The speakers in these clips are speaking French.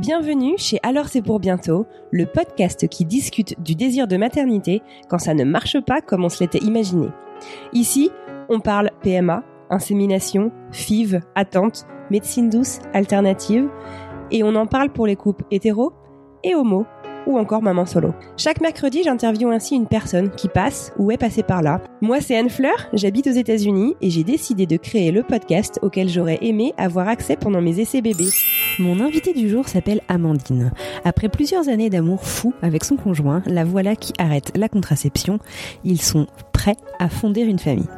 Bienvenue chez Alors c'est pour bientôt, le podcast qui discute du désir de maternité quand ça ne marche pas comme on se l'était imaginé. Ici, on parle PMA, insémination, FIV, attente, médecine douce, alternative, et on en parle pour les couples hétéros et homo ou encore maman solo. Chaque mercredi, j'interviewe ainsi une personne qui passe ou est passée par là. Moi, c'est Anne Fleur, j'habite aux États-Unis et j'ai décidé de créer le podcast auquel j'aurais aimé avoir accès pendant mes essais bébés. Mon invitée du jour s'appelle Amandine. Après plusieurs années d'amour fou avec son conjoint, la voilà qui arrête la contraception. Ils sont prêts à fonder une famille.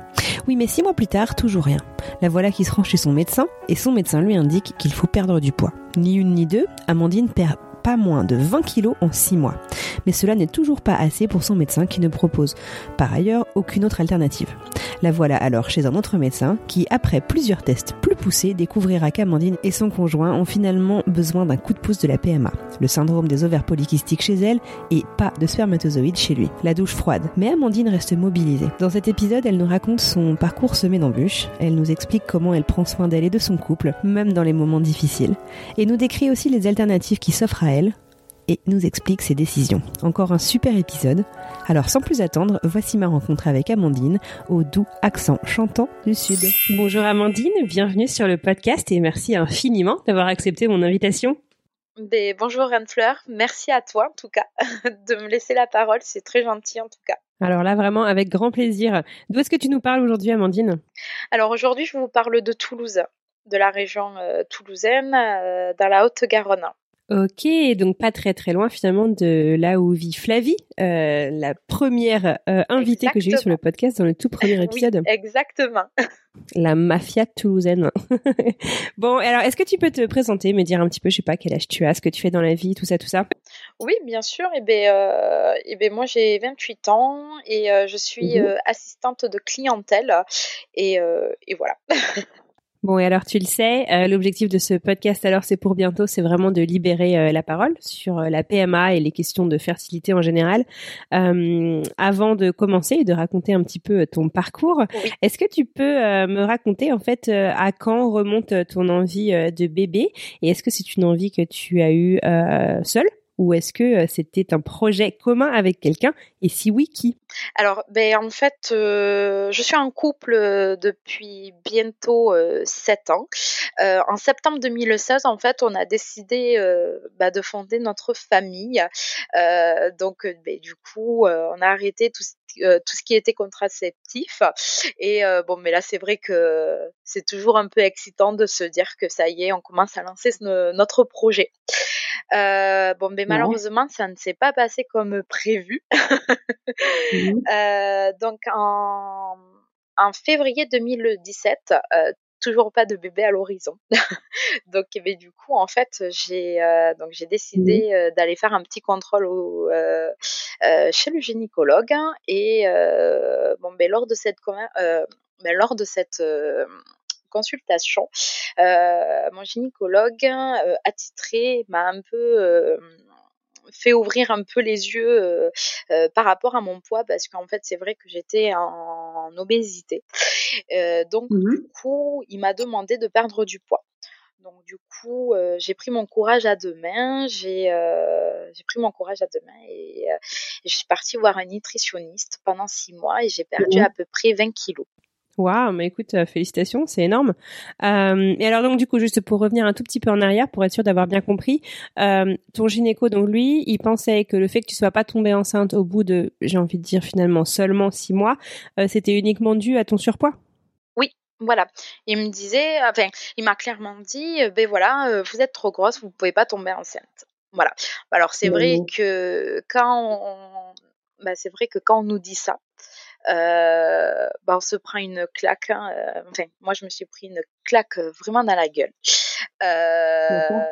Oui, mais six mois plus tard, toujours rien. La voilà qui se rend chez son médecin et son médecin lui indique qu'il faut perdre du poids. Ni une ni deux, Amandine perd pas moins de 20 kilos en 6 mois. Mais cela n'est toujours pas assez pour son médecin qui ne propose par ailleurs aucune autre alternative. La voilà alors chez un autre médecin qui, après plusieurs tests plus poussés, découvrira qu'Amandine et son conjoint ont finalement besoin d'un coup de pouce de la PMA, le syndrome des ovaires polykystiques chez elle et pas de spermatozoïdes chez lui. La douche froide. Mais Amandine reste mobilisée. Dans cet épisode, elle nous raconte son parcours semé d'embûches, elle nous explique comment elle prend soin d'elle et de son couple, même dans les moments difficiles, et nous décrit aussi les alternatives qui s'offrent à elle et nous explique ses décisions. Encore un super épisode. Alors sans plus attendre, voici ma rencontre avec Amandine au doux accent chantant du Sud. Bonjour Amandine, bienvenue sur le podcast et merci infiniment d'avoir accepté mon invitation. Ben, bonjour Anne-Fleur, merci à toi en tout cas de me laisser la parole, c'est très gentil en tout cas. Alors là, vraiment, avec grand plaisir. D'où est-ce que tu nous parles aujourd'hui, Amandine? Alors aujourd'hui, je vous parle de Toulouse, de la région euh, toulousaine, euh, dans la Haute-Garonne. Ok, donc pas très très loin finalement de là où vit Flavie, euh, la première euh, invitée que j'ai eue sur le podcast dans le tout premier épisode. Oui, exactement. La mafia toulousaine. bon, alors est-ce que tu peux te présenter, me dire un petit peu, je sais pas quel âge tu as, ce que tu fais dans la vie, tout ça, tout ça? Oui, bien sûr. Et eh ben, euh, eh ben moi j'ai 28 ans et je suis mmh assistante de clientèle et, et voilà. Bon, et alors tu le sais, euh, l'objectif de ce podcast, alors c'est pour bientôt, c'est vraiment de libérer euh, la parole sur euh, la PMA et les questions de fertilité en général. avant de commencer et de raconter un petit peu ton parcours, est-ce que tu peux me raconter en fait à quand remonte ton envie de bébé? Et est-ce que c'est une envie que tu as eue seule? Ou est-ce que c'était un projet commun avec quelqu'un et si oui, qui? Alors, ben en fait, je suis en couple depuis bientôt 7 ans. en septembre 2016, en fait, on a décidé bah, de fonder notre famille. donc, ben, du coup, on a arrêté tout ce qui était contraceptif. Et bon, mais là, c'est vrai que c'est toujours un peu excitant de se dire que ça y est, on commence à lancer notre projet. Euh, bon, mais malheureusement, ça ne s'est pas passé comme prévu. Mmh. euh, donc, en, en, février 2017, euh, toujours pas de bébé à l'horizon. donc, mais eh du coup, en fait, j'ai euh, donc j'ai décidé mmh. euh, d'aller faire un petit contrôle au, euh, chez le gynécologue et bon, mais lors de cette mais lors de cette consultation, euh, mon gynécologue euh, attitré m'a un peu euh, fait ouvrir un peu les yeux par rapport à mon poids parce qu'en fait c'est vrai que j'étais en, obésité. donc mmh du coup il m'a demandé de perdre du poids. Donc du coup j'ai pris mon courage à deux mains, j'ai j'ai pris mon courage à deux mains et je suis partie voir un nutritionniste pendant six mois et j'ai perdu mmh à peu près 20 kilos. Waouh, mais écoute, euh, félicitations, c'est énorme. Euh, et alors donc du coup, juste pour revenir un tout petit peu en arrière, pour être sûr d'avoir bien compris, euh, ton gynéco, donc lui, il pensait que le fait que tu sois pas tombée enceinte au bout de, j'ai envie de dire finalement seulement six mois, c'était uniquement dû à ton surpoids? Oui, voilà. Il me disait, enfin, il m'a clairement dit, ben voilà, vous êtes trop grosse, vous pouvez pas tomber enceinte. Voilà. Alors c'est vrai que quand on, bah, c'est vrai que quand on nous dit ça, euh, bah, on se prend une claque. Hein, euh, enfin, moi, je me suis pris une claque vraiment dans la gueule. Euh,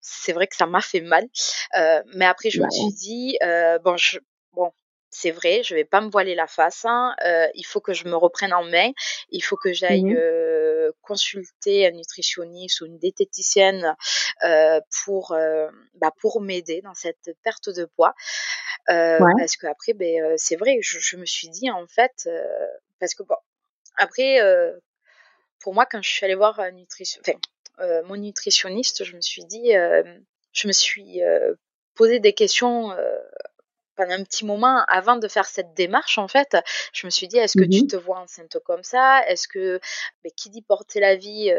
c'est vrai que ça m'a fait mal, mais après, je me suis dit, bon, je, bon, c'est vrai, je vais pas me voiler la face. Hein, il faut que je me reprenne en main. Il faut que j'aille mmh consulter un nutritionniste ou une diététicienne pour bah, pour m'aider dans cette perte de poids. Parce que après, ben, c'est vrai, je, me suis dit en fait, parce que bon, après, pour moi, quand je suis allée voir un nutrition, mon nutritionniste, je me suis dit, je me suis posé des questions pendant un petit moment avant de faire cette démarche en fait je me suis dit est-ce que tu mmh te vois enceinte comme ça? Est-ce que ben, qui dit porter la vie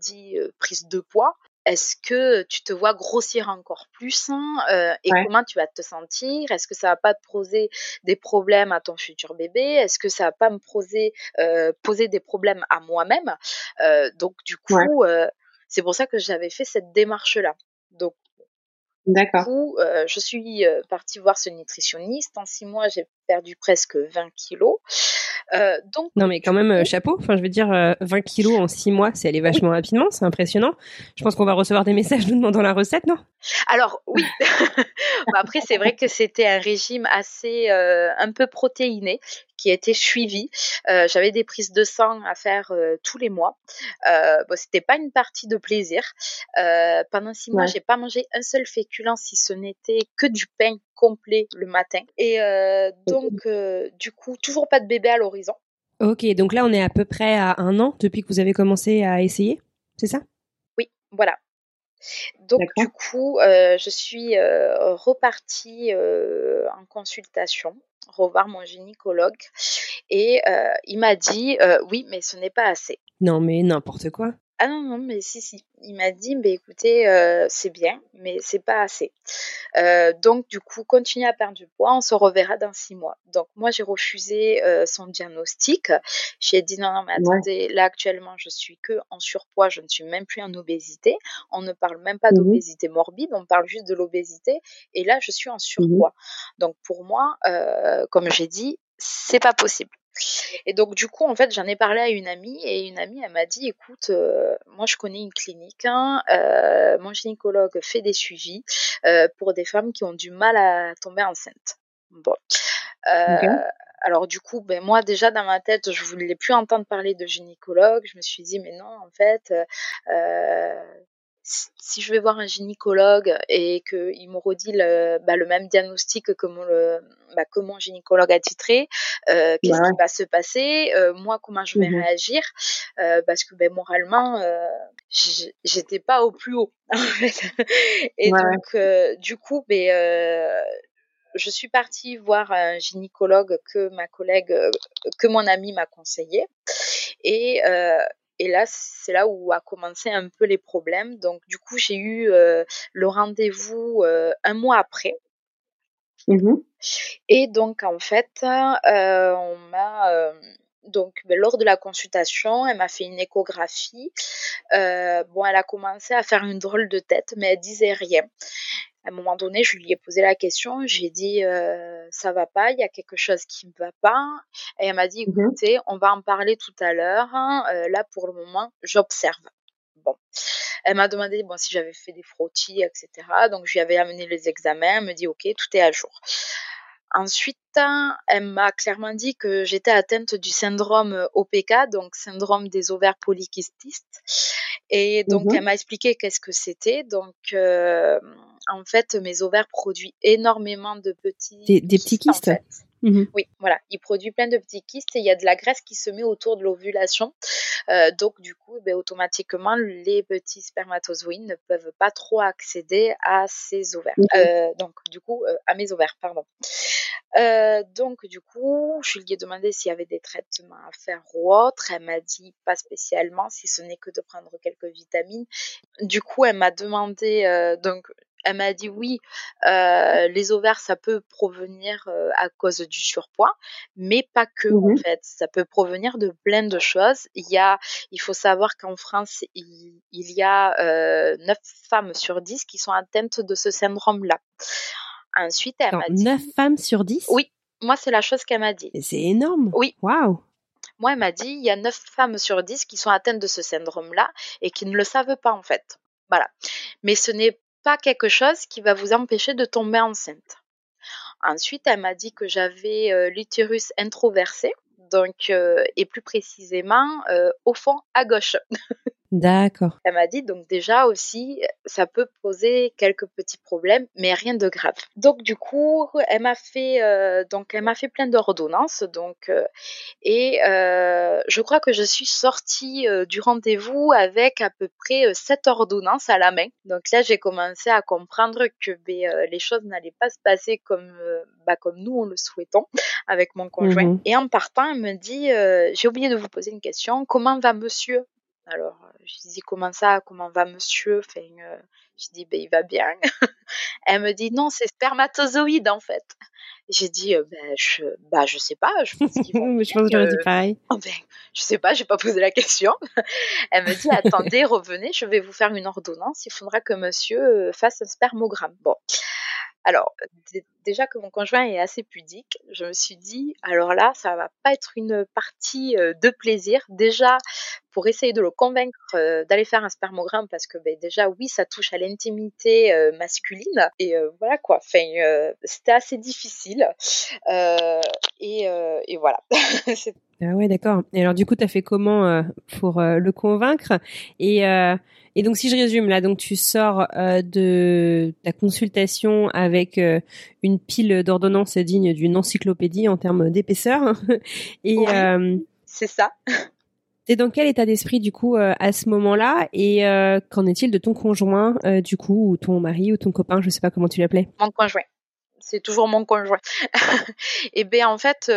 dit prise de poids. Est-ce que tu te vois grossir encore plus hein, euh, et comment tu vas te sentir? Est-ce que ça va pas te poser des problèmes à ton futur bébé? Est-ce que ça va pas me poser, euh, poser des problèmes à moi-même? Euh, Donc du coup, c'est pour ça que j'avais fait cette démarche-là. Donc D'accord. Coup, je suis partie voir ce nutritionniste. En six mois, j'ai perdu presque 20 kilos. Euh, donc, non, mais quand même, euh, chapeau. Enfin, je veux dire, 20 euh, kilos en 6 mois, c'est allé vachement rapidement. C'est impressionnant. Je pense qu'on va recevoir des messages nous demandant la recette, non? Alors, oui. Bah, après, c'est vrai que c'était un régime assez, un peu protéiné qui a été suivi. J'avais des prises de sang à faire tous les mois. Euh, bon, c'était pas une partie de plaisir. pendant six mois, j'ai pas mangé un seul féculent si ce n'était que du pain complet le matin. Et euh, donc, euh, du coup, toujours pas de bébé à l'horizon. Ok, donc là, on est à peu près à un an depuis que vous avez commencé à essayer, c'est ça? Oui, voilà. Donc du coup, euh, je suis repartie en consultation, revoir mon gynécologue, et il m'a dit oui, mais ce n'est pas assez. Non, mais n'importe quoi. Ah non, non, mais si, si. Il m'a dit, bah, écoutez, euh, c'est bien, mais c'est pas assez. Euh, donc, du coup, continuez à perdre du poids, on se reverra dans six mois. Donc, moi, j'ai refusé euh, son diagnostic. J'ai dit, non, non, mais attendez, là, actuellement, je suis que en surpoids, je ne suis même plus en obésité. On ne parle même pas mmh d'obésité morbide, on parle juste de l'obésité. Et là, je suis en mmh surpoids. Donc, pour moi, comme j'ai dit, c'est pas possible. Et donc du coup, en fait, j'en ai parlé à une amie et une amie, elle m'a dit, écoute, euh, moi je connais une clinique, hein, euh, mon gynécologue fait des suivis euh, pour des femmes qui ont du mal à tomber enceinte. Bon. Alors du coup, ben moi déjà dans ma tête, je voulais plus entendre parler de gynécologue. Je me suis dit mais non, en fait, si je vais voir un gynécologue et qu'il me redit le, bah, le même diagnostic que mon, le, bah, que mon gynécologue a titré, euh, qu'est-ce qui va se passer euh, Moi, comment je vais mmh réagir euh, Parce que ben, moralement, euh, j'étais pas au plus haut. En fait. Et donc, du coup, ben, je suis partie voir un gynécologue que ma collègue, que mon ami m'a conseillé. Et, et là, c'est là où a commencé un peu les problèmes. Donc, du coup, j'ai eu euh, le rendez-vous euh, un mois après. Mmh Et donc, en fait, euh, on m'a donc ben, lors de la consultation, elle m'a fait une échographie. bon, elle a commencé à faire une drôle de tête, mais elle disait rien à un moment donné, je lui ai posé la question, j'ai dit euh, ça va pas, il y a quelque chose qui ne va pas. Et elle m'a dit mmh écoutez, on va en parler tout à l'heure. Hein. Euh, là, pour le moment, j'observe. Bon, elle m'a demandé bon si j'avais fait des frottis, etc. Donc je lui avais amené les examens. Elle me dit ok, tout est à jour. Ensuite, elle m'a clairement dit que j'étais atteinte du syndrome OPK, donc syndrome des ovaires polykystistes. Et donc, mmh elle m'a expliqué qu'est-ce que c'était. Donc, euh, en fait, mes ovaires produisent énormément de petits... Des, petits kystes Mmh oui, voilà, il produit plein de petits kystes et il y a de la graisse qui se met autour de l'ovulation. Euh, donc du coup, ben, automatiquement, les petits spermatozoïdes ne peuvent pas trop accéder à ces ovaires. Mmh euh, donc du coup, euh, à mes ovaires, pardon. donc du coup, je lui ai demandé s'il y avait des traitements à faire ou autre. Elle m'a dit pas spécialement, si ce n'est que de prendre quelques vitamines. Du coup, elle m'a demandé donc elle m'a dit oui, euh, les ovaires, ça peut provenir euh, à cause du surpoids, mais pas que en mmh fait. Ça peut provenir de plein de choses. Il y a, il faut savoir qu'en France, il, y a euh, 9 femmes sur 10 qui sont atteintes de ce syndrome-là. Ensuite, elle m'a dit... 9 femmes sur 10 Oui, moi, c'est la chose qu'elle m'a dit. C'est énorme. Oui. Waouh. Moi, elle m'a dit, il y a 9 femmes sur 10 qui sont atteintes de ce syndrome-là et qui ne le savent pas, en fait. Voilà. Mais ce n'est pas quelque chose qui va vous empêcher de tomber enceinte. Ensuite, elle m'a dit que j'avais euh, l'utérus introversé, donc, euh, et plus précisément, euh, au fond, à gauche. D'accord. Elle m'a dit donc déjà aussi ça peut poser quelques petits problèmes mais rien de grave. Donc du coup elle m'a fait euh, donc elle m'a fait plein d'ordonnances donc euh, et euh, je crois que je suis sortie du rendez-vous avec à peu près sept ordonnances à la main. Donc là j'ai commencé à comprendre que ben, les choses n'allaient pas se passer comme bah, comme nous on le souhaitons avec mon conjoint. Mhm. Et en partant elle me dit j'ai oublié de vous poser une question comment va monsieur? Alors, euh, je dis comment ça, comment va monsieur? Euh, Je dis ben il va bien. Elle me dit non, c'est spermatozoïde en fait. J'ai dit euh, ben je bah je sais pas, je pense qu'ils vont je pense que j'aurais dit pareil. Oh ben, je sais pas, j'ai pas posé la question. Elle me dit attendez, revenez, je vais vous faire une ordonnance. Il faudra que monsieur euh, fasse un spermogramme. Bon, alors d- déjà que mon conjoint est assez pudique, je me suis dit alors là, ça va pas être une partie euh, de plaisir. Déjà pour essayer de le convaincre euh, d'aller faire un spermogramme parce que ben, déjà oui, ça touche à l'intimité euh, masculine et euh, voilà quoi. Enfin, euh, c'était assez difficile Euh, et, et voilà. Ah ouais, d'accord. Et alors du coup, tu as fait comment pour le convaincre? Et, et donc si je résume là, donc tu sors de ta consultation avec une pile d'ordonnances digne d'une encyclopédie en termes d'épaisseur. et Oui. c'est ça. T'es dans quel état d'esprit du coup euh, à ce moment-là Et euh, qu'en est-il de ton conjoint euh, du coup ou ton mari ou ton copain, je sais pas comment tu l'appelais? Mon conjoint. C'est toujours mon conjoint. et bien en fait,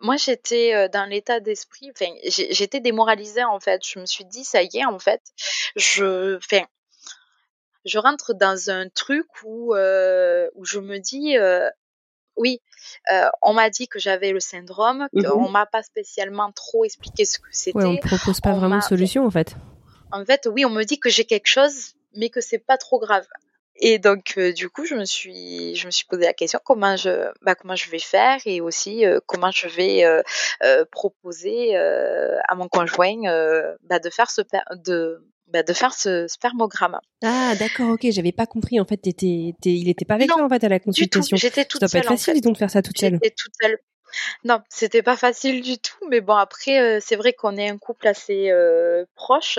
moi j'étais dans l'état d'esprit, j'étais démoralisée en fait. Je me suis dit ça y est en fait, je, je rentre dans un truc où où je me dis oui, euh, on m'a dit que j'avais le syndrome, Mhm. qu'on m'a pas spécialement trop expliqué ce que c'était. Ouais, on te propose pas on vraiment de solution en fait. En fait, oui, on me dit que j'ai quelque chose, mais que c'est pas trop grave. Et donc, euh, du coup, je me suis, je me suis posé la question comment je, bah, comment je vais faire et aussi euh, comment je vais euh, euh, proposer euh, à mon conjoint euh, bah, de faire ce, per- de, bah, de faire ce spermogramme. Ah d'accord, ok, j'avais pas compris. En fait, il était pas avec Non, toi en fait à la consultation. j'étais Ça toute doit pas être en facile, fait. dis donc, de faire ça toute seule. J'étais toute seule. Non, c'était pas facile du tout, mais bon après euh, c'est vrai qu'on est un couple assez euh, proche.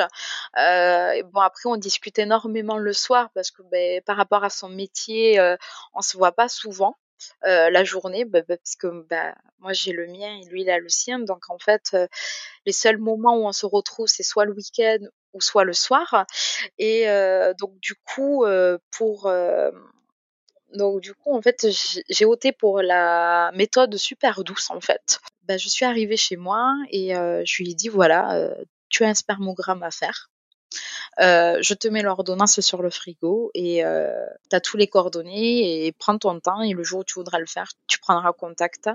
Euh, et bon après on discute énormément le soir parce que ben, par rapport à son métier, on se voit pas souvent la journée ben, ben, parce que ben, moi j'ai le mien et lui il a le sien, donc en fait les seuls moments où on se retrouve c'est soit le week-end ou soit le soir. Et donc du coup pour du coup, en fait, j'ai opté pour la méthode super douce, en fait. Ben, je suis arrivée chez moi et je lui ai dit, voilà, tu as un spermogramme à faire. Je te mets l'ordonnance sur le frigo et tu as tous les coordonnées et prends ton temps et le jour où tu voudras le faire, tu prendras contact.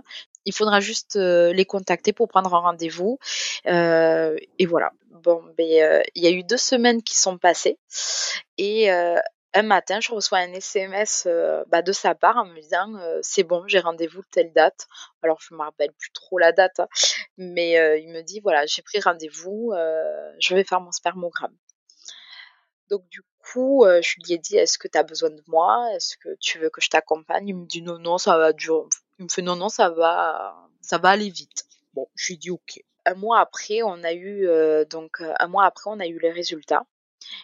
Il faudra juste euh, les contacter pour prendre un rendez-vous. Euh, et voilà. Bon, ben, euh, il y a eu deux semaines qui sont passées et un matin, je reçois un SMS bah, de sa part en me disant c'est bon, j'ai rendez-vous telle date. Alors je me rappelle plus trop la date, hein, mais il me dit voilà, j'ai pris rendez-vous, je vais faire mon spermogramme. Donc du coup, je lui ai dit est-ce que tu as besoin de moi? Est-ce que tu veux que je t'accompagne? Il me dit non non, ça va durer. Il me fait non non, ça va ça va aller vite. Bon, je lui dit OK. Un mois après, on a eu euh, donc euh, un mois après, on a eu les résultats.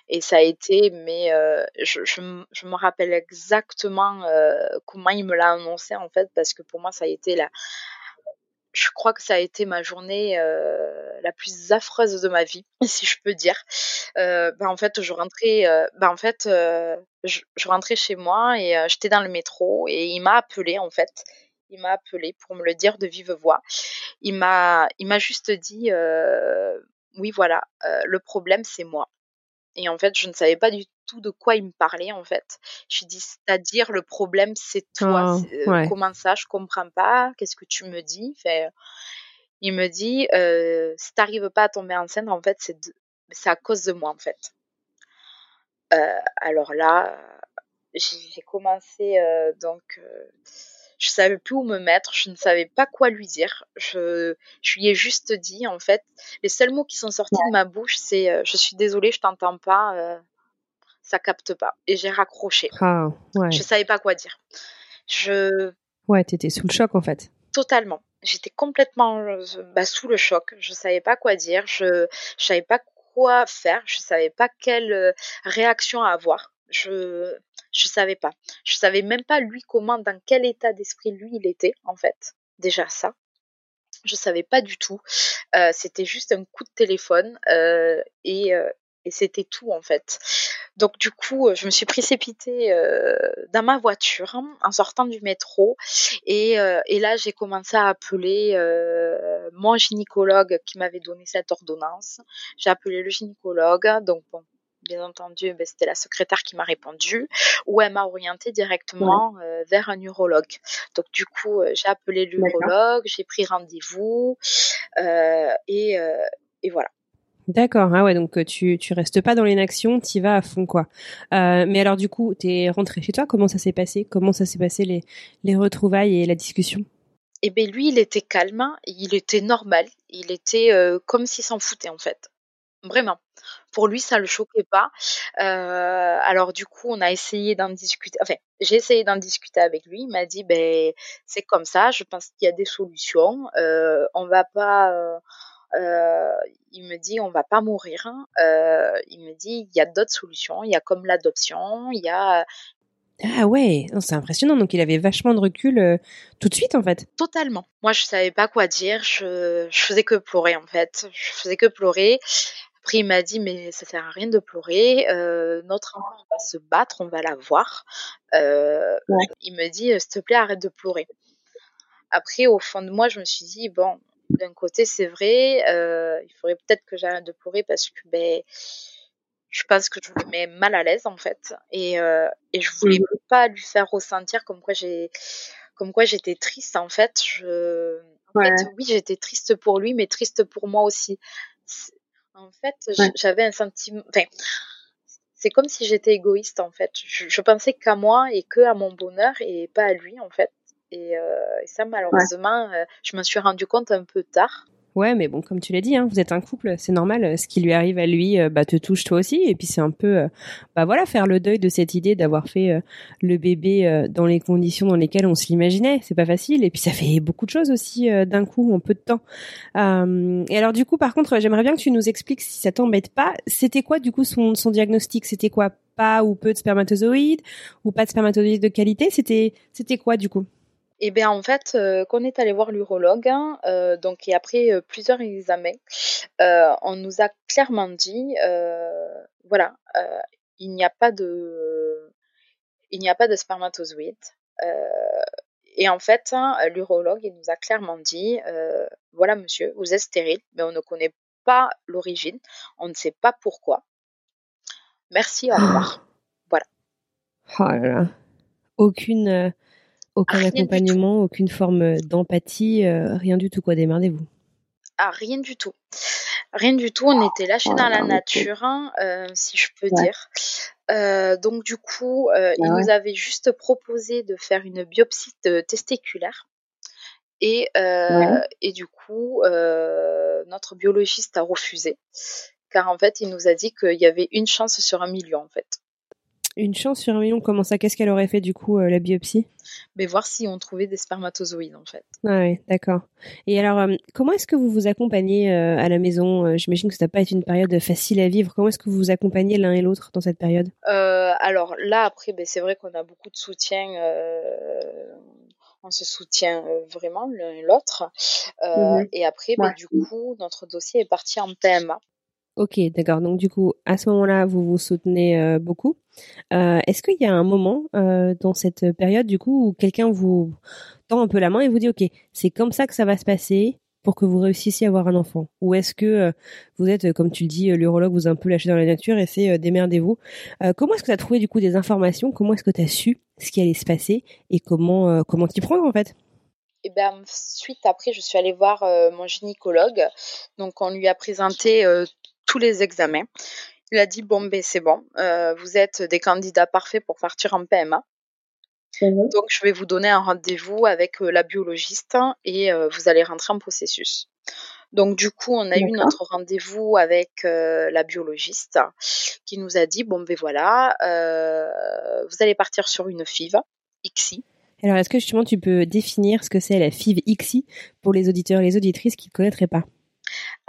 Et ça a été, mais euh, je, je, me rappelle exactement comment il me l'a annoncé en fait, parce que pour moi ça a été la, je crois que ça a été ma journée la plus affreuse de ma vie, si je peux dire. Ben en fait, je rentrais, ben en fait, je, rentrais chez moi et j'étais dans le métro et il m'a appelé en fait. Il m'a appelé pour me le dire de vive voix. Il m'a, il m'a juste dit, euh, oui voilà, euh, le problème c'est moi. Et en fait, je ne savais pas du tout de quoi il me parlait, en fait. Je lui dis, c'est-à-dire, le problème, c'est toi. Oh, euh, ouais. Comment ça, je comprends pas. Qu'est-ce que tu me dis? Il me dit, si t'arrives pas à tomber enceinte, en fait, c'est de- c'est à cause de moi, en fait. Alors là, j'ai commencé donc je savais plus où me mettre, je ne savais pas quoi lui dire. Je, je lui ai juste dit, en fait, les seuls mots qui sont sortis de ma bouche, c'est euh, je suis désolée, je t'entends pas, euh, ça capte pas. Et j'ai raccroché. Ah, ouais. Je savais pas quoi dire. Je. Ouais, t'étais sous le choc en fait. Totalement. J'étais complètement euh, bah, sous le choc. Je savais pas quoi dire. Je, je savais pas quoi faire. Je savais pas quelle réaction avoir. Je, je savais pas. Je savais même pas lui comment, dans quel état d'esprit lui il était en fait. Déjà ça. Je savais pas du tout. Euh, c'était juste un coup de téléphone euh, et, euh, et c'était tout en fait. Donc du coup, je me suis précipitée dans ma voiture en sortant du métro et, et là j'ai commencé à appeler mon gynécologue qui m'avait donné cette ordonnance. J'ai appelé le gynécologue, donc bon, bien entendu, ben, c'était la secrétaire qui m'a répondu, ou elle m'a orienté directement euh, vers un urologue. Donc du coup, euh, j'ai appelé l'urologue, j'ai pris rendez-vous, euh, et, et, voilà. D'accord, ah ouais, donc tu, tu restes pas dans l'inaction, tu vas à fond, quoi. mais alors du coup, tu es rentré chez toi, comment ça s'est passé? Comment ça s'est passé les, les retrouvailles et la discussion? Eh bien lui, il était calme, il était normal, il était comme s'il s'en foutait en fait. Vraiment. Pour lui, ça le choquait pas. Euh, alors du coup, on a essayé d'en discuter. Enfin, j'ai essayé d'en discuter avec lui. Il m'a dit, ben c'est comme ça. Je pense qu'il y a des solutions. Euh, on va pas. Euh, il me dit, on va pas mourir. Il me dit, il y a d'autres solutions. Il y a comme l'adoption. Il y a, ah ouais, c'est impressionnant. Donc il avait vachement de recul tout de suite en fait. Totalement. Moi je savais pas quoi dire. Je, je faisais que pleurer en fait. Je faisais que pleurer. Après, il m'a dit, mais ça sert à rien de pleurer. Euh, notre enfant va se battre, on va la voir. Euh, il me dit, s'il te plaît, arrête de pleurer. Après, au fond de moi, je me suis dit, bon, d'un côté, c'est vrai, euh, il faudrait peut-être que j'arrête de pleurer parce que, ben, je pense que je me mets mal à l'aise, en fait. Et, et je voulais mmh. pas lui faire ressentir comme quoi j'ai, comme quoi j'étais triste, en fait. Je, en fait, oui, j'étais triste pour lui, mais triste pour moi aussi. En fait, j'avais un sentiment. Enfin, c'est comme si j'étais égoïste en fait. Je, pensais qu'à moi et que à mon bonheur et pas à lui en fait. Et, euh, ça, malheureusement, euh, je me suis rendu compte un peu tard. Ouais, mais bon, comme tu l'as dit, hein, vous êtes un couple, c'est normal. Euh, ce qui lui arrive à lui, euh, bah, te touche toi aussi. Et puis c'est un peu, euh, bah voilà, faire le deuil de cette idée d'avoir fait le bébé dans les conditions dans lesquelles on se l'imaginait. C'est pas facile. Et puis ça fait beaucoup de choses aussi d'un coup, en peu de temps. et alors du coup, par contre, j'aimerais bien que tu nous expliques si ça t'embête pas. C'était quoi du coup son, diagnostic? C'était quoi? Pas ou peu de spermatozoïdes? Ou pas de spermatozoïdes de qualité? C'était quoi du coup? Et bien en fait, euh, quand on est allé voir l'urologue, hein, euh, donc et après euh, plusieurs examens, on nous a clairement dit, voilà, il n'y a pas de, il n'y a pas de spermatozoïdes. et en fait, hein, l'urologue il nous a clairement dit, voilà monsieur, vous êtes stérile, mais on ne connaît pas l'origine, on ne sait pas pourquoi. Merci, au revoir. Voilà. Oh là là. Aucune aucun accompagnement, aucune forme euh, d'empathie, euh, rien du tout quoi, démerdez-vous. Ah, rien du tout. Rien du tout, on était lâchés dans la nature, hein, euh, si je peux dire. donc du coup, il nous avait juste proposé de faire une biopsie testiculaire. Et, et du coup, notre biologiste a refusé. Car en fait, il nous a dit qu'il y avait une chance sur un million, en fait. Une chance sur un million, comment ça Qu'est-ce qu'elle aurait fait du coup, euh, la biopsie? Mais voir si on trouvait des spermatozoïdes en fait. Ah oui, d'accord. Et alors, euh, comment est-ce que vous vous accompagnez euh, à la maison? J'imagine que ça n'a pas été une période facile à vivre. Comment est-ce que vous vous accompagnez l'un et l'autre dans cette période? Alors là, après, ben, c'est vrai qu'on a beaucoup de soutien on se soutient vraiment l'un et l'autre. Mhm. Et après, ben, du coup, notre dossier est parti en PMA. Ok, d'accord. Donc du coup, à ce moment-là, vous vous soutenez euh, beaucoup. Euh, est-ce qu'il y a un moment euh, dans cette période, du coup, où quelqu'un vous tend un peu la main et vous dit, ok, c'est comme ça que ça va se passer pour que vous réussissiez à avoir un enfant? Ou est-ce que vous êtes, comme tu le dis, l'urologue vous a un peu lâché dans la nature et c'est démerdez-vous? Comment est-ce que tu as trouvé du coup des informations? Comment est-ce que tu as su ce qui allait se passer et comment comment t'y prendre en fait? Et ben suite après je suis allée voir mon gynécologue. Donc on lui a présenté tous les examens. Il a dit bon ben c'est bon, vous êtes des candidats parfaits pour partir en PMA. Mhm. Donc, je vais vous donner un rendez-vous avec la biologiste et vous allez rentrer en processus. Donc, du coup, on a eu notre rendez-vous avec la biologiste qui nous a dit bon, ben voilà, vous allez partir sur une FIV, XI. Alors, est-ce que justement tu peux définir ce que c'est la FIV XI pour les auditeurs et les auditrices qui ne connaîtraient pas?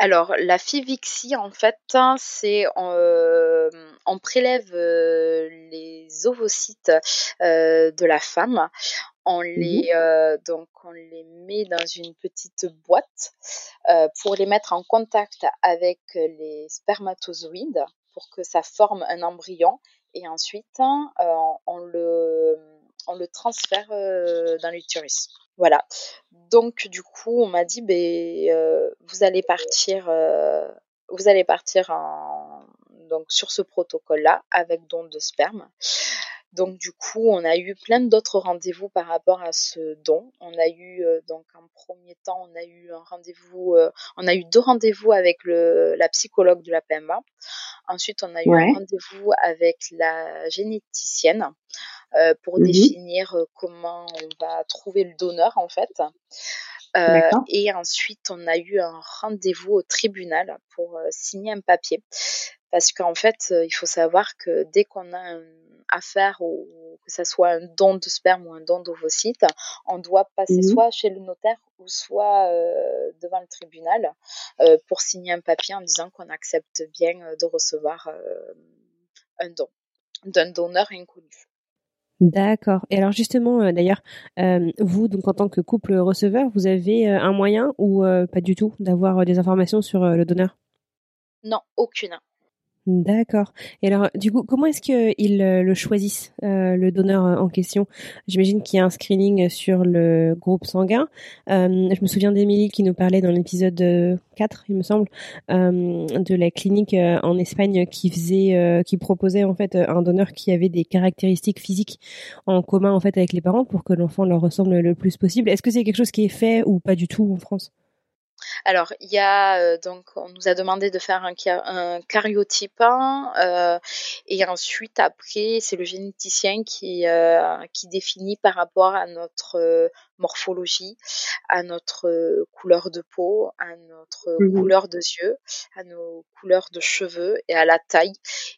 Alors, la FIVIXI, en fait, c'est euh, on prélève euh, les ovocytes euh, de la femme. On mmh les, donc, on les met dans une petite boîte pour les mettre en contact avec les spermatozoïdes pour que ça forme un embryon. Et ensuite, on, le, on le transfère dans l'utérus. Voilà. Donc du coup, on m'a dit, ben, euh, vous allez partir, euh, vous allez partir donc sur ce protocole-là avec don de sperme. Donc du coup, on a eu plein d'autres rendez-vous par rapport à ce don. On a eu euh, donc en premier temps, on a eu un rendez-vous, on a eu deux rendez-vous avec le, la psychologue de la PMA. Ensuite, on a eu un rendez-vous avec la généticienne. Euh, pour mmh définir euh, comment on va trouver le donneur en fait. Euh, et ensuite, on a eu un rendez-vous au tribunal pour signer un papier. Parce qu'en fait, il faut savoir que dès qu'on a un, affaire ou que ce soit un don de sperme ou un don d'ovocyte, on doit passer mmh soit chez le notaire ou soit devant le tribunal pour signer un papier en disant qu'on accepte bien de recevoir un don d'un donneur inconnu. D'accord. Et alors justement, euh, d'ailleurs, euh, vous, donc en tant que couple receveur, vous avez euh, un moyen ou pas du tout d'avoir des informations sur le donneur? Non, aucune. D'accord. Et alors, du coup, comment est-ce qu'ils euh, le choisissent, euh, le donneur euh, en question? J'imagine qu'il y a un screening sur le groupe sanguin. je me souviens d'Émilie qui nous parlait dans l'épisode 4, il me semble, de la clinique en Espagne qui faisait, qui proposait en fait un donneur qui avait des caractéristiques physiques en commun en fait avec les parents pour que l'enfant leur ressemble le plus possible. Est-ce que c'est quelque chose qui est fait ou pas du tout en France? Alors, il y a euh, donc on nous a demandé de faire un, un euh, et ensuite après c'est le généticien qui euh, qui définit par rapport à notre morphologie, à notre couleur de peau, à notre mmh couleur de yeux, à nos couleurs de cheveux et à la taille.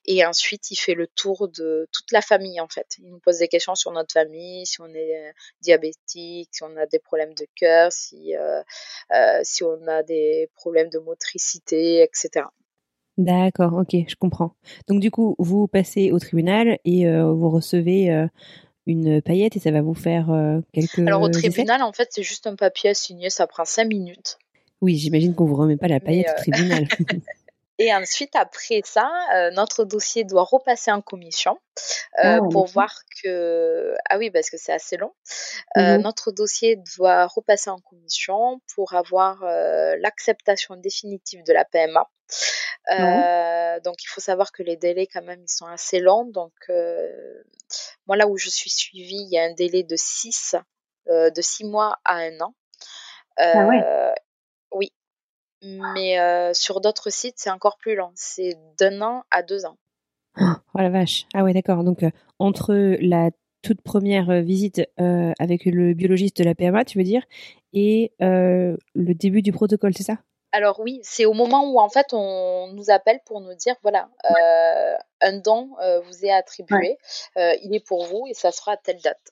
Et ensuite, il fait le tour de toute la famille, en fait. Il nous pose des questions sur notre famille, si on est diabétique, si on a des problèmes de cœur, si, euh, euh, si on a des problèmes de motricité, etc. D'accord, ok, je comprends. Donc du coup, vous passez au tribunal et euh, vous recevez une paillette et ça va vous faire euh, quelques. Alors au tribunal, en fait, c'est juste un papier à signer, ça prend cinq minutes. Oui, j'imagine qu'on vous remet pas la paillette au euh, tribunal. Et ensuite, après ça, euh, notre dossier doit repasser en commission ah, pour voir que... Ah oui, parce que c'est assez long. Mmh notre dossier doit repasser en commission pour avoir l'acceptation définitive de la PMA. Donc, il faut savoir que les délais, quand même, ils sont assez longs. Donc, moi, là où je suis suivie, il y a un délai de 6 de six mois à un an. ah ouais. Oui, mais euh, sur d'autres sites, c'est encore plus long. C'est d'un an à deux ans. Oh la vache. Ah ouais, d'accord. Donc, euh, entre la toute première euh, visite avec le biologiste de la PMA, tu veux dire, et le début du protocole, c'est ça? Alors oui, c'est au moment où en fait on nous appelle pour nous dire voilà un don vous est attribué, il est pour vous et ça sera à telle date.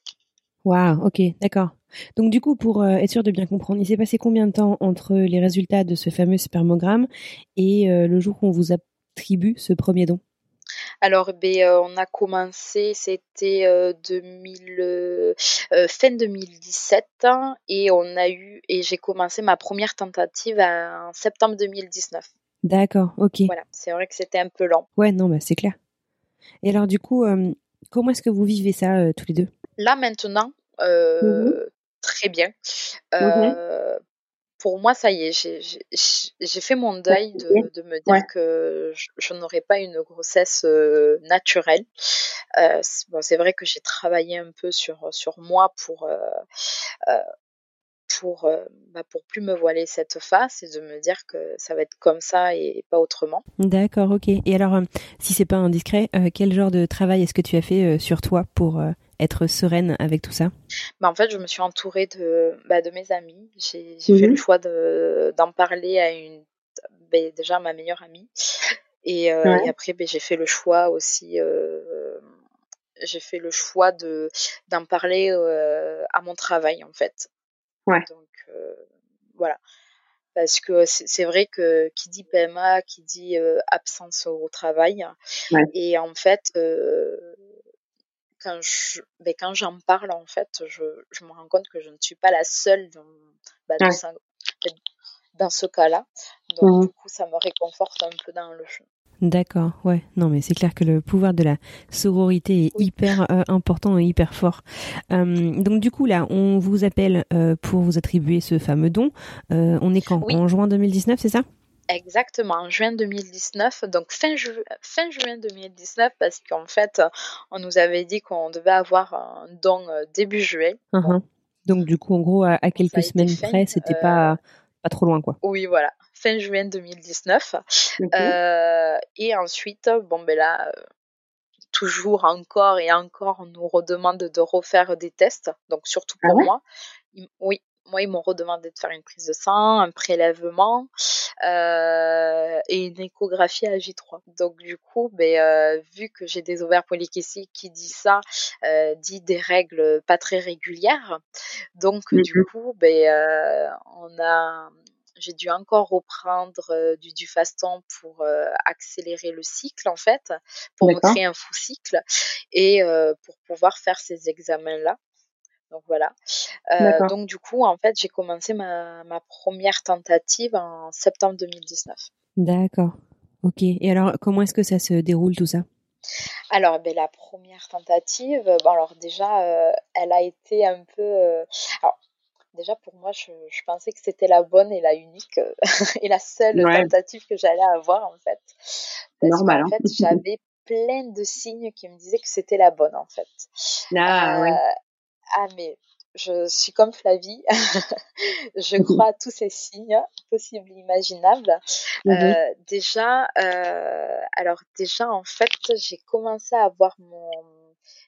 Waouh, ok, d'accord. Donc du coup, pour euh, être sûr de bien comprendre, il s'est passé combien de temps entre les résultats de ce fameux spermogramme et euh, le jour où on vous attribue ce premier don? Alors, ben, euh, on a commencé, c'était 2000, fin 2017, hein, et on a eu, et j'ai commencé ma première tentative en septembre 2019. D'accord, ok. Voilà, c'est vrai que c'était un peu lent. Ouais, non, bah, c'est clair. Et alors, du coup, comment est-ce que vous vivez ça tous les deux? Là, maintenant, mmh très bien. Mmh pour moi, ça y est, j'ai fait mon deuil de, me dire que je, n'aurais pas une grossesse naturelle. c'est vrai que j'ai travaillé un peu sur, sur moi pour, pour euh, bah, pour plus me voiler cette face et de me dire que ça va être comme ça et pas autrement. D'accord, ok. Et alors, si c'est pas indiscret, quel genre de travail est-ce que tu as fait sur toi pour être sereine avec tout ça? Bah, En fait, je me suis entourée de, bah, de mes amis. J'ai fait le mhm. choix d'en parler à une, bah, déjà ma meilleure amie. Et, après, j'ai fait le choix aussi j'ai fait le choix de d'en parler euh, à mon travail en fait. Ouais. Donc euh, voilà. Parce que c'est vrai que qui dit PMA, qui dit euh, absence au travail. Et en fait, quand je, ben, quand j'en parle, en fait, je, je, me rends compte que je ne suis pas la seule dans, bah, dans, ce cas-là. Donc, mmh du coup, ça me réconforte un peu dans le, D'accord, ouais. Non, mais c'est clair que le pouvoir de la sororité est hyper euh, important et hyper fort. Euh, donc du coup là, on vous appelle euh, pour vous attribuer ce fameux don. on est quand? En juin 2019, c'est ça? Exactement, en juin 2019, donc fin, fin juin 2019, parce qu'en fait, on nous avait dit qu'on devait avoir un don début juillet. Uh-huh. Donc du coup, en gros, à, quelques semaines près, c'était pas pas trop loin, quoi. Oui, voilà fin juin 2019. Euh, et ensuite, bon, ben là, euh, toujours encore et encore, on nous redemande de refaire des tests. Donc, surtout ah pour moi. Oui, moi, ils m'ont redemandé de faire une prise de sang, un prélèvement euh, et une échographie à J3. Donc, du coup, ben, vu que j'ai des ovaires polykystiques, qui dit ça, dit des règles pas très régulières. Donc, du coup, ben, on a j'ai dû encore reprendre euh, du, du faston pour euh, accélérer le cycle en fait, pour me créer un faux cycle et euh, pour pouvoir faire ces examens-là. Donc voilà. donc du coup, en fait, j'ai commencé ma, ma, première tentative en septembre 2019. D'accord. Ok. Et alors, comment est-ce que ça se déroule tout ça? Alors, ben, la première tentative, bon, alors déjà, elle a été un peu. alors, déjà pour moi, je, pensais que c'était la bonne et la unique euh, et la seule tentative que j'allais avoir en fait. Normal. En hein. fait, j'avais plein de signes qui me disaient que c'était la bonne en fait. Ah, euh, ah mais je suis comme Flavie, je crois à tous ces signes possibles et imaginables. Mmh euh, déjà, alors déjà en fait, j'ai commencé à avoir mon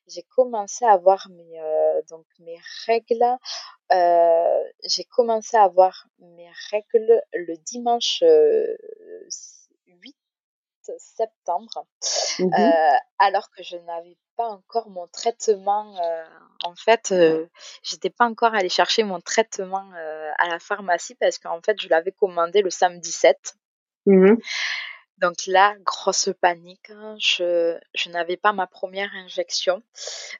j'ai commencé à avoir mes euh, donc mes règles. Euh, j'ai commencé à avoir mes règles le dimanche 8 euh, septembre. Mmh alors que je n'avais pas encore mon traitement en fait j'étais pas encore allée chercher mon traitement à la pharmacie parce qu'en fait je l'avais commandé le samedi 7 donc là, grosse panique. Hein. Je, je n'avais pas ma première injection.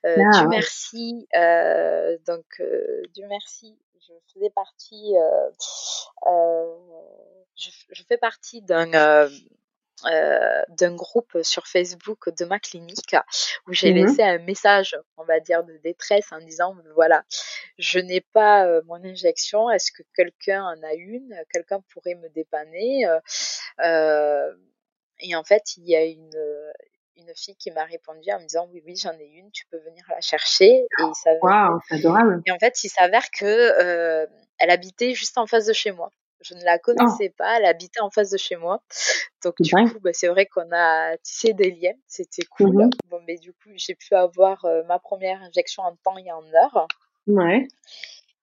Euh, ah, Dieu merci. Euh, donc euh, Dieu merci. Je faisais partie. Euh, euh, je, je, fais partie d'un euh, d'un groupe sur Facebook de ma clinique où j'ai mmh laissé un message, on va dire, de détresse en disant voilà, je n'ai pas euh, mon injection, est-ce que quelqu'un en a une Quelqu'un pourrait me dépanner euh, Et en fait, il y a une une fille qui m'a répondu en me disant oui oui j'en ai une tu peux venir la chercher et il adorable. et en fait il s'avère que elle habitait juste en face de chez moi je ne la connaissais pas, elle habitait en face de chez moi. Donc du coup, bah, c'est vrai qu'on a tissé des liens, c'était cool. Mhm. Bon, mais du coup, j'ai pu avoir euh, ma première injection en temps et en heure. Ouais.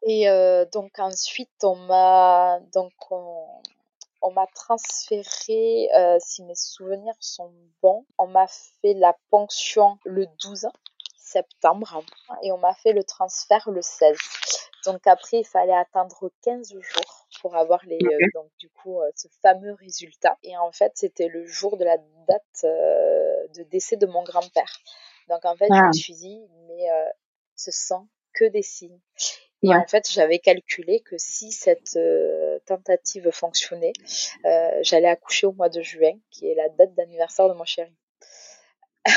Et euh, donc ensuite, on m'a donc on, m'a transféré, euh, si mes souvenirs sont bons, on m'a fait la ponction le 12 septembre et on m'a fait le transfert le 16. Donc après, il fallait attendre 15 jours pour avoir les, euh, donc du coup, euh, ce fameux résultat. Et en fait, c'était le jour de la date euh, de décès de mon grand-père. Donc en fait, je me ah. suis dit, mais ce sont que des signes. Et en fait, j'avais calculé que si cette tentative fonctionnait, j'allais accoucher au mois de juin, qui est la date d'anniversaire de mon chéri.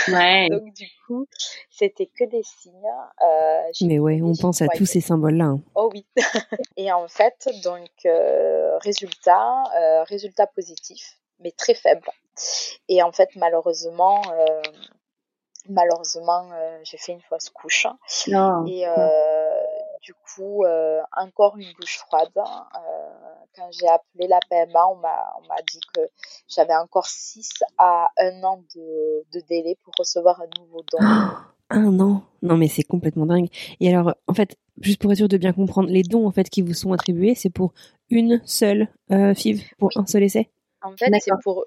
Ouais. Donc du coup, c'était que des signes. Euh, mais ouais, on pense à tous ces symboles-là. Hein. Oh oui. et en fait, donc euh, résultat, euh, résultat positif, mais très faible. Et en fait, malheureusement, euh, malheureusement, euh, j'ai fait une fausse couche. Non. Et euh, du coup, encore une douche froide. Quand j'ai appelé la PMA, on m'a, on m'a dit que j'avais encore 6 à 1 an de, de délai pour recevoir un nouveau don. un an? Non, mais c'est complètement dingue. Et alors, en fait, juste pour être sûr de bien comprendre, les dons en fait qui vous sont attribués, c'est pour une seule euh, FIV, pour un seul essai? En fait, c'est pour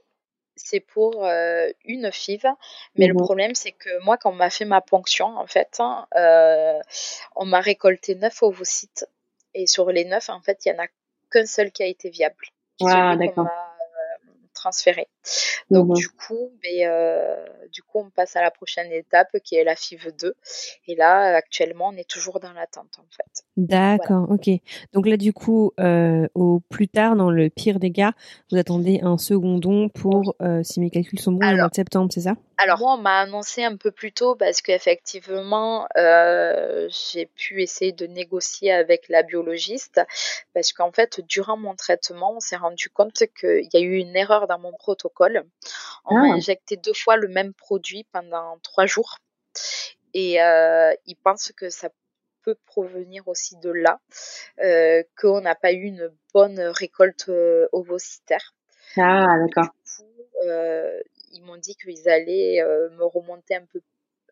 c'est pour euh, une FIV, mais le problème c'est que moi quand on m'a fait ma ponction en fait, hein, euh, on m'a récolté neuf ovocytes et sur les neuf en fait il y en a qu'un seul qui a été viable. Ah d'accord transféré. Donc mmh du coup, mais, ben, euh, du coup, on passe à la prochaine étape qui est la FIV 2. Et là, actuellement, on est toujours dans l'attente en fait. D'accord, ok. Donc là, du coup, euh, au plus tard, dans le pire des cas, vous attendez un second don pour, euh, si mes calculs sont bons, au mois de septembre, c'est ça? Alors moi, on m'a annoncé un peu plus tôt parce qu'effectivement, euh, j'ai pu essayer de négocier avec la biologiste parce qu'en fait, durant mon traitement, on s'est rendu compte qu'il y a eu une erreur dans mon protocole. On m'a ah. injecté deux fois le même produit pendant trois jours et euh, ils pensent que ça peut provenir aussi de là, euh, qu'on n'a pas eu une bonne récolte euh, ovocytaire. Ah, d'accord ils m'ont dit qu'ils allaient euh, me remonter un peu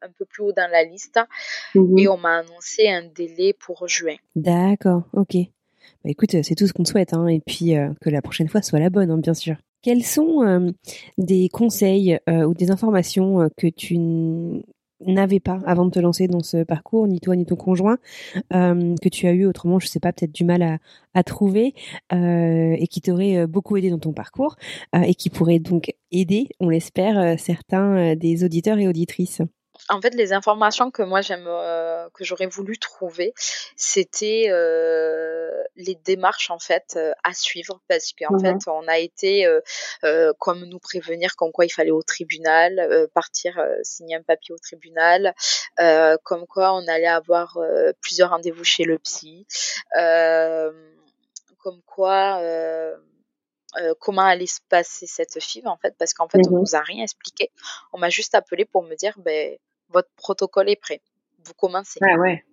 un peu plus haut dans la liste mhm. et on m'a annoncé un délai pour juin. D'accord, ok. Bah écoute, c'est tout ce qu'on souhaite, hein, et puis euh, que la prochaine fois soit la bonne, hein, bien sûr. Quels sont euh, des conseils ou des informations que tu n'avais pas avant de te lancer dans ce parcours, ni toi ni ton conjoint, euh, que tu as eu autrement, je sais pas, peut-être du mal à, à trouver, euh, et qui t'aurait euh, beaucoup aidé dans ton parcours, et qui pourrait donc aider, on l'espère, certains des auditeurs et auditrices? En fait, les informations que moi j'aime, euh, que j'aurais voulu trouver, c'était euh, les démarches en fait euh, à suivre. Parce qu'en mmh fait, on a été comme nous prévenir comme quoi il fallait au tribunal, partir signer un papier au tribunal, comme quoi on allait avoir plusieurs rendez-vous chez le psy, comme quoi. comment allait se passer cette FIV en fait. Parce qu'en fait on mmh nous a rien expliqué. On m'a juste appelé pour me dire ben votre protocole est prêt. Vous commencez. Ah ouais.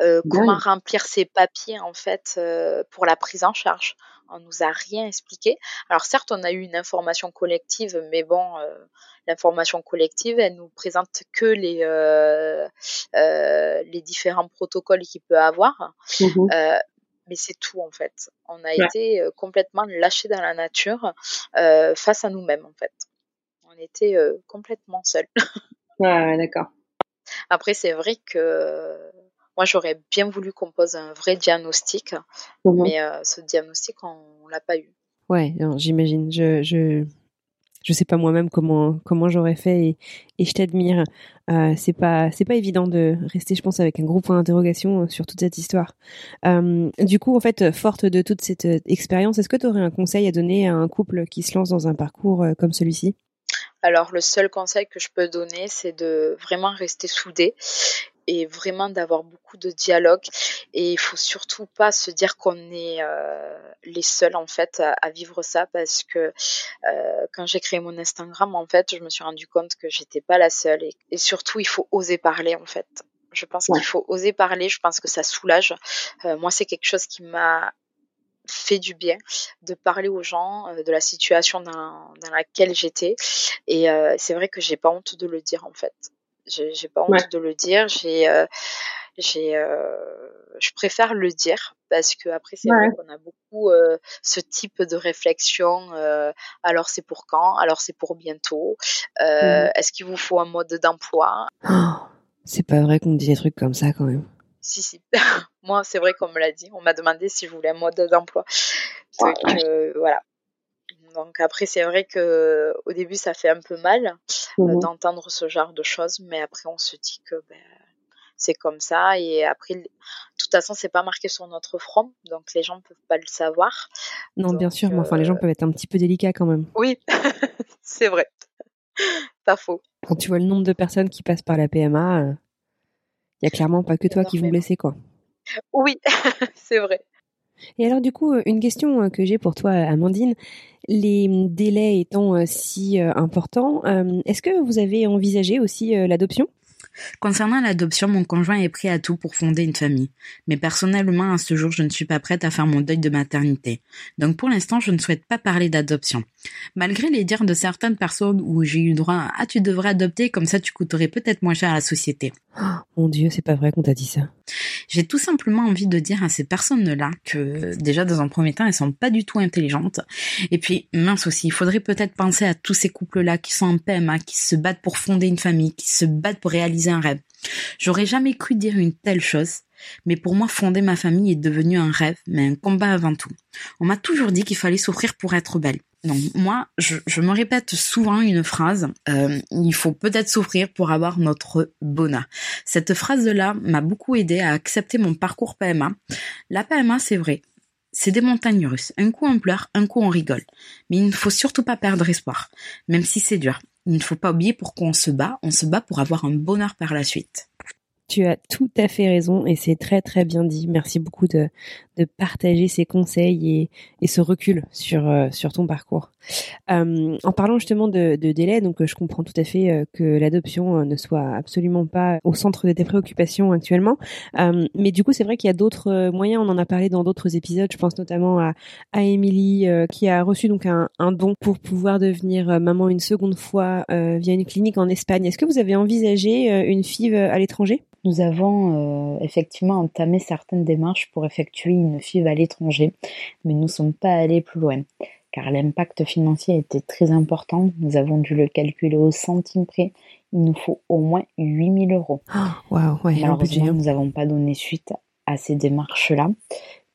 Euh, comment remplir ces papiers en fait euh, pour la prise en charge? On nous a rien expliqué. Alors certes, on a eu une information collective, mais bon, euh, l'information collective, elle nous présente que les les différents protocoles qu'il peut avoir. Mmh mais c'est tout en fait. On a été complètement lâchés dans la nature face à nous-mêmes en fait. On était complètement seuls. Ouais, d'accord. Après, c'est vrai que moi, j'aurais bien voulu qu'on pose un vrai diagnostic, mmh mais euh, ce diagnostic, on, l'a pas eu. Ouais, j'imagine. Je, je, je sais pas moi-même comment comment j'aurais fait et, et je t'admire. Euh, c'est pas c'est pas évident de rester, je pense, avec un gros point d'interrogation euh, sur toute cette histoire. Euh, du coup, en fait, forte de toute cette expérience, est-ce que tu aurais un conseil à donner à un couple qui se lance dans un parcours comme celui-ci? Alors le seul conseil que je peux donner, c'est de vraiment rester soudé et vraiment d'avoir beaucoup de dialogue. Et il faut surtout pas se dire qu'on est euh, les seuls en fait à, vivre ça parce que euh, quand j'ai créé mon Instagram, en fait, je me suis rendu compte que j'étais pas la seule. Et, surtout, il faut oser parler en fait. Je pense qu'il faut oser parler. Je pense que ça soulage. Euh, moi, c'est quelque chose qui m'a fait du bien de parler aux gens euh, de la situation dans, dans laquelle j'étais. Et euh, c'est vrai que j'ai pas honte de le dire en fait. J'ai pas honte de le dire. J'ai euh, j'ai je préfère le dire parce que après c'est vrai qu'on a beaucoup ce type de réflexion alors c'est pour quand alors c'est pour bientôt mmh. est-ce qu'il vous faut un mode d'emploi? Oh, c'est pas vrai qu'on dit des trucs comme ça quand même si, si. Moi, c'est vrai qu'on me l'a dit. On m'a demandé si je voulais un mode d'emploi. voilà. Donc après, c'est vrai que au début, ça fait un peu mal euh, mmh d'entendre ce genre de choses, mais après, on se dit que ben, c'est comme ça. Et après, de toute façon, c'est pas marqué sur notre front, donc les gens ne peuvent pas le savoir. Non, bien sûr, mais enfin, les gens euh, peuvent être un petit peu délicats quand même. Oui, c'est vrai. pas faux. Quand tu vois le nombre de personnes qui passent par la PMA, euh, il y a clairement pas que toi qui vont blesser, quoi. Oui, c'est vrai. Et alors du coup, une question euh, que j'ai pour toi, Amandine, les délais étant euh, si euh, importants, est-ce que vous avez envisagé aussi l'adoption? Concernant l'adoption, mon conjoint est prêt à tout pour fonder une famille. Mais personnellement, à ce jour, je ne suis pas prête à faire mon deuil de maternité. Donc pour l'instant, je ne souhaite pas parler d'adoption. Malgré les dires de certaines personnes où j'ai eu droit à ah, tu devrais adopter, comme ça tu coûterais peut-être moins cher à la société. Mon dieu, c'est pas vrai qu'on t'a dit ça. J'ai tout simplement envie de dire à ces personnes-là que déjà dans un premier temps, elles sont pas du tout intelligentes. Et puis, mince aussi, il faudrait peut-être penser à tous ces couples-là qui sont en PMA, qui se battent pour fonder une famille, qui se battent pour réaliser un rêve. J'aurais jamais cru dire une telle chose. Mais pour moi, fonder ma famille est devenu un rêve, mais un combat avant tout. On m'a toujours dit qu'il fallait souffrir pour être belle. Donc moi, je, me répète souvent une phrase, euh, il faut peut-être souffrir pour avoir notre bonheur. Cette phrase-là m'a beaucoup aidé à accepter mon parcours PMA. La PMA, c'est vrai, c'est des montagnes russes. Un coup on pleure, un coup on rigole. Mais il ne faut surtout pas perdre espoir, même si c'est dur. Il ne faut pas oublier pourquoi on se bat, on se bat pour avoir un bonheur par la suite. Tu as tout à fait raison et c'est très très bien dit. Merci beaucoup de, de partager ces conseils et, et ce recul sur, euh, sur ton parcours. Euh, en parlant justement de, de délai, donc je comprends tout à fait euh, que l'adoption ne soit absolument pas au centre de tes préoccupations actuellement. mais du coup, c'est vrai qu'il y a d'autres moyens. On en a parlé dans d'autres épisodes. Je pense notamment à, à Émilie qui a reçu donc un, un don pour pouvoir devenir maman une seconde fois via une clinique en Espagne. Est-ce que vous avez envisagé une FIV à l'étranger? Nous avons euh, effectivement entamé certaines démarches pour effectuer une FIV à l'étranger, mais nous ne sommes pas allés plus loin, car l'impact financier était très important. Nous avons dû le calculer au centime près. Il nous faut au moins 8000 euros. Oh, ouais, Malheureusement, hein. nous n'avons pas donné suite à ces démarches-là.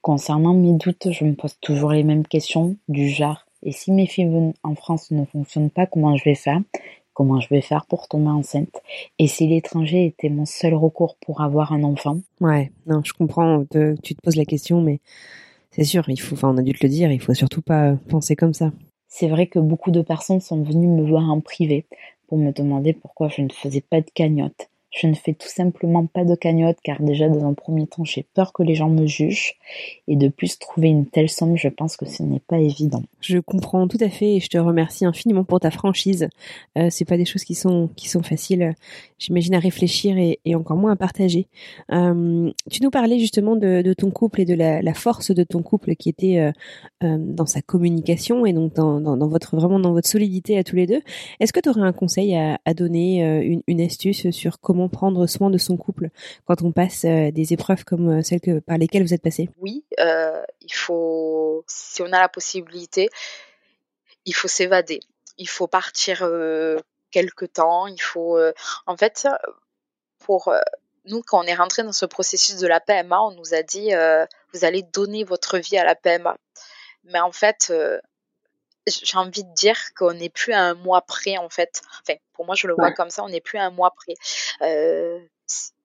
Concernant mes doutes, je me pose toujours les mêmes questions du genre et si mes FIV en France ne fonctionnent pas, comment je vais faire? Comment je vais faire pour tomber enceinte et si l'étranger était mon seul recours pour avoir un enfant. Ouais, non, je comprends que tu te poses la question, mais c'est sûr, il faut, enfin, on a dû te le dire, il faut surtout pas penser comme ça. C'est vrai que beaucoup de personnes sont venues me voir en privé pour me demander pourquoi je ne faisais pas de cagnotte. Je ne fais tout simplement pas de cagnotte car déjà dans un premier temps j'ai peur que les gens me jugent et de plus trouver une telle somme je pense que ce n'est pas évident. Je comprends tout à fait et je te remercie infiniment pour ta franchise. Euh, c'est pas des choses qui sont qui sont faciles j'imagine à réfléchir et, encore moins à partager. Euh, tu nous parlais justement de, ton couple et de la, force de ton couple qui était euh, euh dans sa communication et donc dans, dans, votre vraiment dans votre solidité à tous les deux. Est-ce que tu aurais un conseil à, donner, une astuce sur comment prendre soin de son couple quand on passe euh, des épreuves comme euh, celles par lesquelles vous êtes passé? Oui, euh, il faut, si on a la possibilité, il faut s'évader. Il faut partir quelque temps. Il faut, en fait, pour nous, quand on est rentré dans ce processus de la PMA, on nous a dit vous allez donner votre vie à la PMA. Mais en fait, j'ai envie de dire qu'on n'est plus à un mois près en fait. Enfin, pour moi, je le vois comme ça, on n'est plus à un mois près. Euh,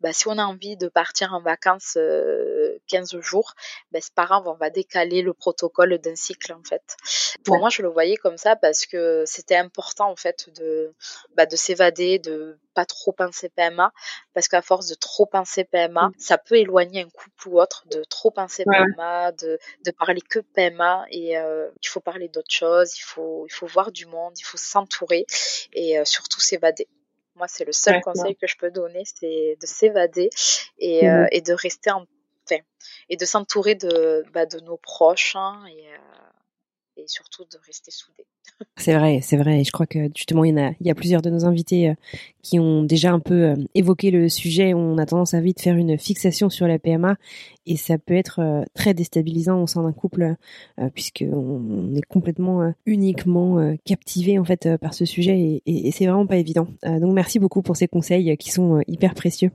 bah, si on a envie de partir en vacances euh, 15 jours, bah, c'est pas grave, on va décaler le protocole d'un cycle en fait. Pour moi, je le voyais comme ça parce que c'était important en fait de, bah, de s'évader, de pas trop penser PMA, parce qu'à force de trop penser PMA, mm. ça peut éloigner un couple ou autre de trop penser PMA, de, de parler que PMA et euh, il faut parler d'autres choses, il faut, il faut voir du monde, il faut s'entourer et euh, surtout s'évader. Moi, c'est le seul conseil que je peux donner, c'est de s'évader et, mmh euh, et, de rester en, et de s'entourer de, bah, nos proches hein, et, euh, et surtout de rester soudés. C'est vrai, c'est vrai. Je crois que justement, il y, a, il y a plusieurs de nos invités euh, qui ont déjà un peu euh, évoqué le sujet. On a tendance à vite faire une fixation sur la PMA et ça peut être très déstabilisant au sein d'un couple puisque on, est complètement uniquement captivé en fait par ce sujet et, et c'est vraiment pas évident. donc merci beaucoup pour ces conseils qui sont hyper précieux.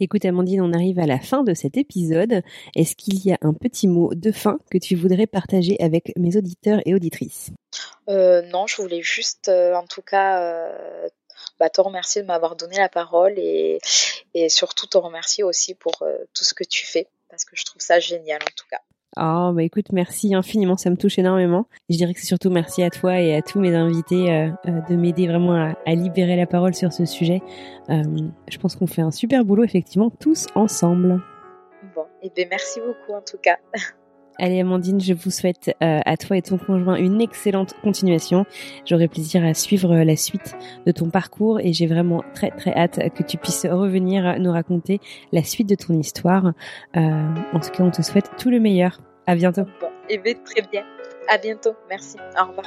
Écoute Amandine, on arrive à la fin de cet épisode. Est-ce qu'il y a un petit mot de fin que tu voudrais partager avec mes auditeurs et auditrices? Euh, Non, je voulais juste euh, en tout cas euh, bah, te remercier de m'avoir donné la parole et, et, surtout te remercier aussi pour tout ce que tu fais parce que je trouve ça génial en tout cas. Oh, bah écoute, merci infiniment, ça me touche énormément. Je dirais que c'est surtout merci à toi et à tous mes invités euh, euh, de m'aider vraiment à, libérer la parole sur ce sujet. Euh, je pense qu'on fait un super boulot, effectivement, tous ensemble. Bon, et eh bien merci beaucoup en tout cas. Allez Amandine, je vous souhaite euh, à toi et ton conjoint une excellente continuation. J'aurai plaisir à suivre euh, la suite de ton parcours et j'ai vraiment très très hâte que tu puisses revenir nous raconter la suite de ton histoire. Euh, en tout cas, on te souhaite tout le meilleur. À bientôt. Et bien, très bien. À bientôt. Merci. Au revoir.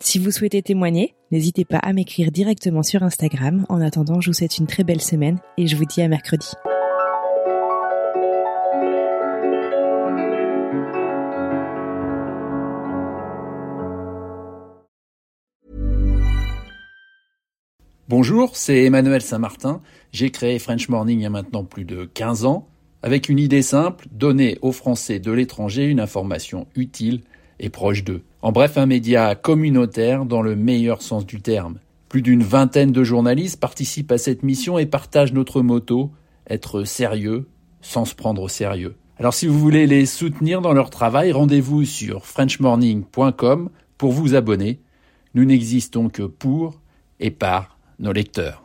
Si vous souhaitez témoigner, n'hésitez pas à m'écrire directement sur Instagram. En attendant, je vous souhaite une très belle semaine et je vous dis à mercredi. Bonjour, c'est Emmanuel Saint-Martin. J'ai créé French Morning il y a maintenant plus de 15 ans, avec une idée simple, donner aux Français de l'étranger une information utile et proche d'eux. En bref, un média communautaire dans le meilleur sens du terme. Plus d'une vingtaine de journalistes participent à cette mission et partagent notre motto être sérieux sans se prendre au sérieux. Alors si vous voulez les soutenir dans leur travail, rendez-vous sur frenchmorning.com pour vous abonner. Nous n'existons que pour et par nos lecteurs.